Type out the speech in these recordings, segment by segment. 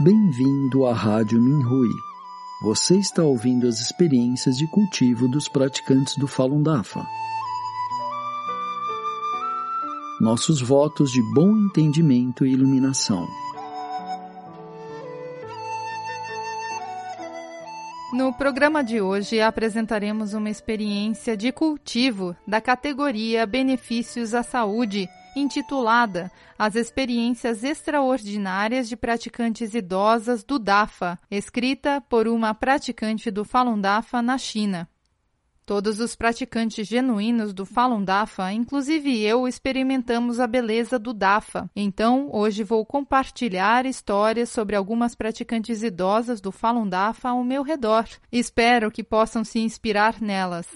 Bem-vindo à Rádio Minhui. Você está ouvindo as experiências de cultivo dos praticantes do Falun Dafa. Nossos votos de bom entendimento e iluminação. No programa de hoje apresentaremos uma experiência de cultivo da categoria Benefícios à Saúde intitulada As Experiências Extraordinárias de Praticantes Idosas do DAFA, escrita por uma praticante do Falun Dafa na China. Todos os praticantes genuínos do Falun Dafa, inclusive eu, experimentamos a beleza do Dafa. Então, hoje vou compartilhar histórias sobre algumas praticantes idosas do Falun Dafa ao meu redor. Espero que possam se inspirar nelas.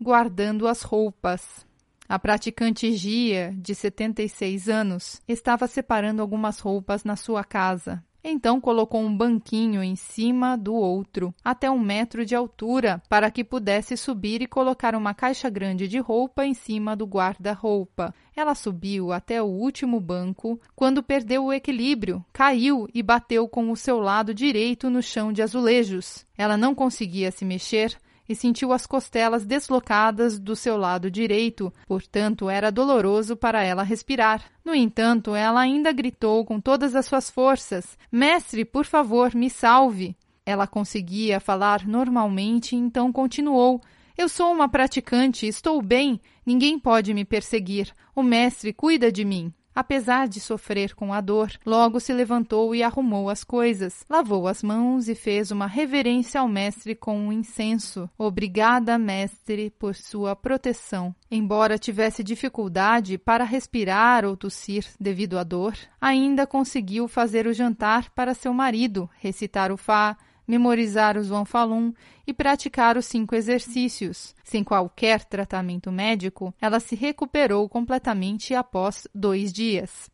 Guardando as roupas. A praticante Gia, de 76 anos, estava separando algumas roupas na sua casa. Então colocou um banquinho em cima do outro, até um metro de altura, para que pudesse subir e colocar uma caixa grande de roupa em cima do guarda-roupa. Ela subiu até o último banco, quando perdeu o equilíbrio, caiu e bateu com o seu lado direito no chão de azulejos. Ela não conseguia se mexer, e sentiu as costelas deslocadas do seu lado direito, portanto era doloroso para ela respirar. No entanto, ela ainda gritou com todas as suas forças: Mestre, por favor, me salve! Ela conseguia falar normalmente, então continuou. Eu sou uma praticante, estou bem, ninguém pode me perseguir. O mestre cuida de mim. Apesar de sofrer com a dor, logo se levantou e arrumou as coisas, lavou as mãos e fez uma reverência ao mestre com um incenso. Obrigada, mestre, por sua proteção. Embora tivesse dificuldade para respirar ou tossir devido à dor, ainda conseguiu fazer o jantar para seu marido, recitar o Fá, memorizar o Zhuang Falun e praticar os cinco exercícios. Sem qualquer tratamento médico, ela se recuperou completamente após dois dias.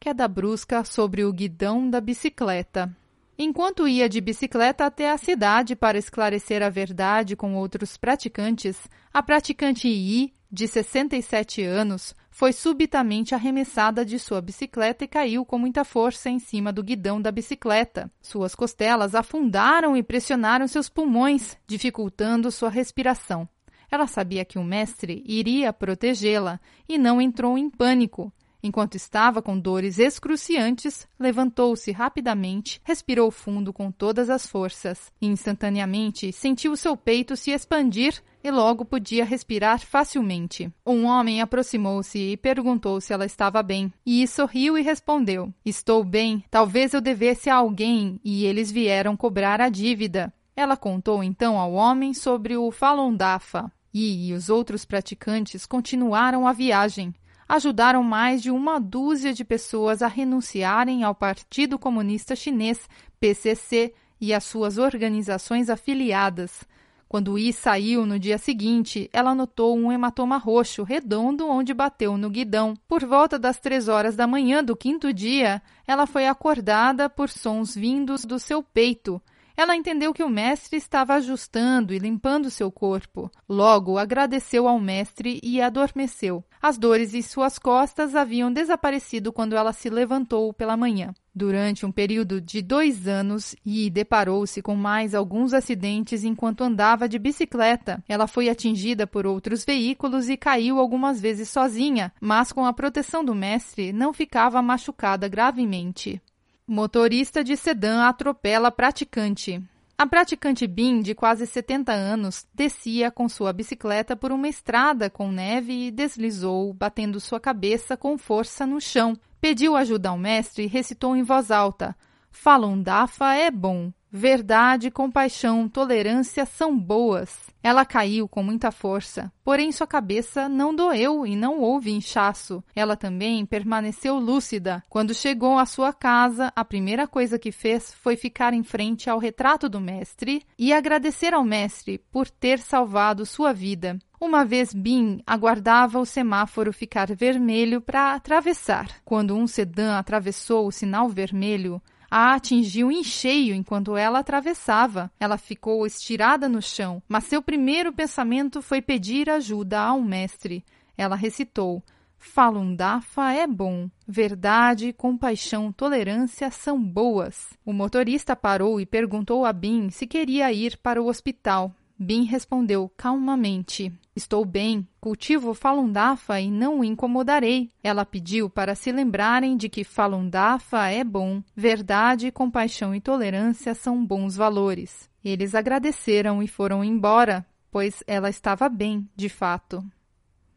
Queda brusca sobre o guidão da bicicleta. Enquanto ia de bicicleta até a cidade para esclarecer a verdade com outros praticantes, a praticante Yi, de 67 anos, foi subitamente arremessada de sua bicicleta e caiu com muita força em cima do guidão da bicicleta. Suas costelas afundaram e pressionaram seus pulmões, dificultando sua respiração. Ela sabia que o mestre iria protegê-la e não entrou em pânico. Enquanto estava com dores excruciantes, levantou-se rapidamente, respirou fundo com todas as forças. Instantaneamente, sentiu seu peito se expandir e logo podia respirar facilmente. Um homem aproximou-se e perguntou se ela estava bem. E sorriu e respondeu: Estou bem. Talvez eu devesse a alguém e eles vieram cobrar a dívida. Ela contou então ao homem sobre o Falun Dafa. E os outros praticantes continuaram a viagem. Ajudaram mais de uma dúzia de pessoas a renunciarem ao Partido Comunista Chinês, PCC, e às suas organizações afiliadas. Quando Yi saiu no dia seguinte, ela notou um hematoma roxo redondo onde bateu no guidão. Por volta das três horas da manhã do quinto dia, ela foi acordada por sons vindos do seu peito. Ela entendeu que o mestre estava ajustando e limpando seu corpo. Logo agradeceu ao mestre e adormeceu. As dores em suas costas haviam desaparecido quando ela se levantou pela manhã. Durante um período de dois anos, Yi deparou-se com mais alguns acidentes enquanto andava de bicicleta. Ela foi atingida por outros veículos e caiu algumas vezes sozinha, mas com a proteção do mestre não ficava machucada gravemente. Motorista de sedã atropela praticante. A praticante Bin, de quase 70 anos, descia com sua bicicleta por uma estrada com neve e deslizou, batendo sua cabeça com força no chão. Pediu ajuda ao mestre e recitou em voz alta: Falun Dafa é bom. Verdade, compaixão, tolerância são boas. Ela caiu com muita força, porém sua cabeça não doeu e não houve inchaço. Ela também permaneceu lúcida. Quando chegou à sua casa, a primeira coisa que fez foi ficar em frente ao retrato do mestre e agradecer ao mestre por ter salvado sua vida. Uma vez Bin aguardava o semáforo ficar vermelho para atravessar. Quando um sedã atravessou o sinal vermelho, a atingiu em cheio enquanto ela atravessava. Ela ficou estirada no chão, mas seu primeiro pensamento foi pedir ajuda ao mestre. Ela recitou: Falun Dafa é bom. Verdade, compaixão, tolerância são boas. O motorista parou e perguntou a Bin se queria ir para o hospital. Bin respondeu calmamente: Estou bem, cultivo Falun Dafa e não o incomodarei. Ela pediu para se lembrarem de que Falun Dafa é bom, verdade, compaixão e tolerância são bons valores. Eles agradeceram e foram embora, pois ela estava bem, de fato.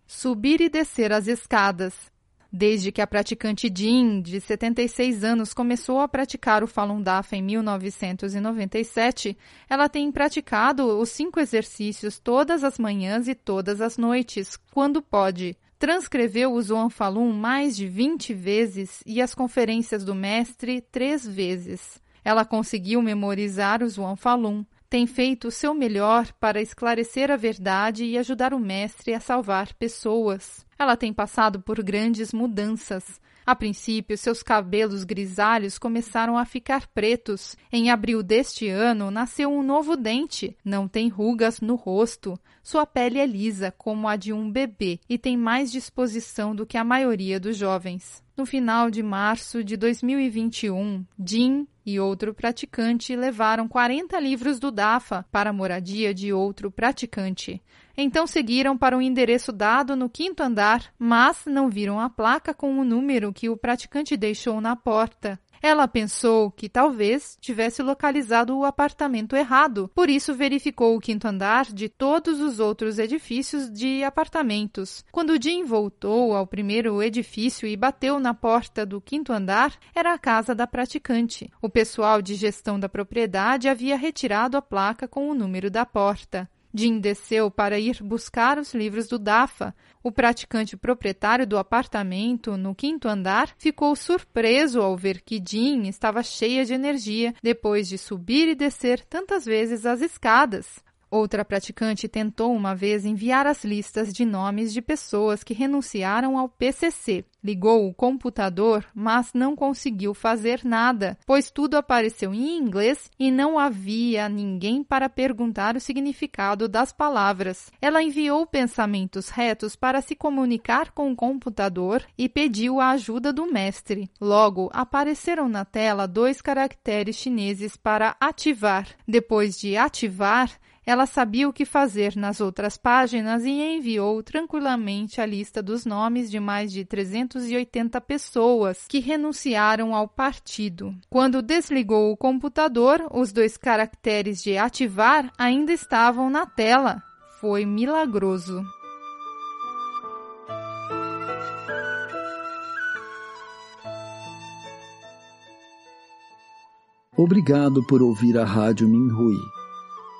Subir e descer as escadas. Desde que a praticante Jean, de 76 anos, começou a praticar o Falun Dafa em 1997, ela tem praticado os cinco exercícios todas as manhãs e todas as noites, quando pode. Transcreveu o Zoan Falun mais de 20 vezes e as conferências do mestre três vezes. Ela conseguiu memorizar o Zoan Falun, tem feito o seu melhor para esclarecer a verdade e ajudar o mestre a salvar pessoas. Ela tem passado por grandes mudanças. A princípio, seus cabelos grisalhos começaram a ficar pretos. Em abril deste ano, nasceu um novo dente. Não tem rugas no rosto. Sua pele é lisa, como a de um bebê, e tem mais disposição do que a maioria dos jovens. No final de março de 2021, Jim e outro praticante levaram 40 livros do DAFA para a moradia de outro praticante. Então seguiram para o endereço dado no quinto andar, mas não viram a placa com o número que o praticante deixou na porta. Ela pensou que talvez tivesse localizado o apartamento errado, por isso verificou o quinto andar de todos os outros edifícios de apartamentos. Quando Jim voltou ao primeiro edifício e bateu na porta do quinto andar, era a casa da praticante. O pessoal de gestão da propriedade havia retirado a placa com o número da porta. Jim desceu para ir buscar os livros do Dafa. O praticante proprietário do apartamento no quinto andar ficou surpreso ao ver que Jim estava cheia de energia depois de subir e descer tantas vezes as escadas. Outra praticante tentou uma vez enviar as listas de nomes de pessoas que renunciaram ao PCC. Ligou o computador, mas não conseguiu fazer nada, pois tudo apareceu em inglês e não havia ninguém para perguntar o significado das palavras. Ela enviou pensamentos retos para se comunicar com o computador e pediu a ajuda do mestre. Logo, apareceram na tela dois caracteres chineses para ativar. Depois de ativar, ela sabia o que fazer nas outras páginas e enviou tranquilamente a lista dos nomes de mais de 380 pessoas que renunciaram ao partido. Quando desligou o computador, os dois caracteres de ativar ainda estavam na tela. Foi milagroso. Obrigado por ouvir a Rádio Minhui.